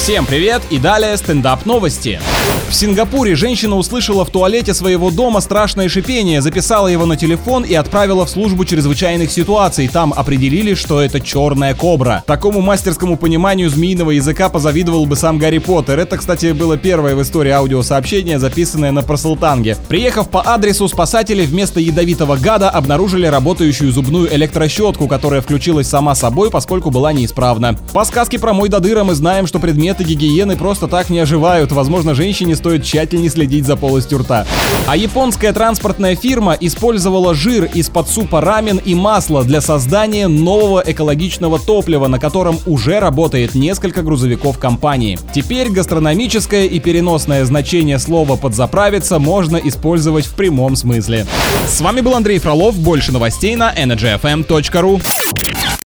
Всем привет и далее стендап новости. В Сингапуре женщина услышала в туалете своего дома страшное шипение, записала его на телефон и отправила в службу чрезвычайных ситуаций. Там определили, что это черная кобра. Такому мастерскому пониманию змеиного языка позавидовал бы сам Гарри Поттер. Это, кстати, было первое в истории аудиосообщение, записанное на Парселтанге. Приехав по адресу, спасатели вместо ядовитого гада обнаружили работающую зубную электрощетку, которая включилась сама собой, поскольку была неисправна. По сказке про мой додыра мы знаем, что предметы гигиены просто так не оживают. Возможно, женщине стоит тщательнее следить за полостью рта. А японская транспортная фирма использовала жир из-под супа рамен и масло для создания нового экологичного топлива, на котором уже работает несколько грузовиков компании. Теперь гастрономическое и переносное значение слова «подзаправиться» можно использовать в прямом смысле. С вами был Андрей Фролов. Больше новостей на energyfm.ru.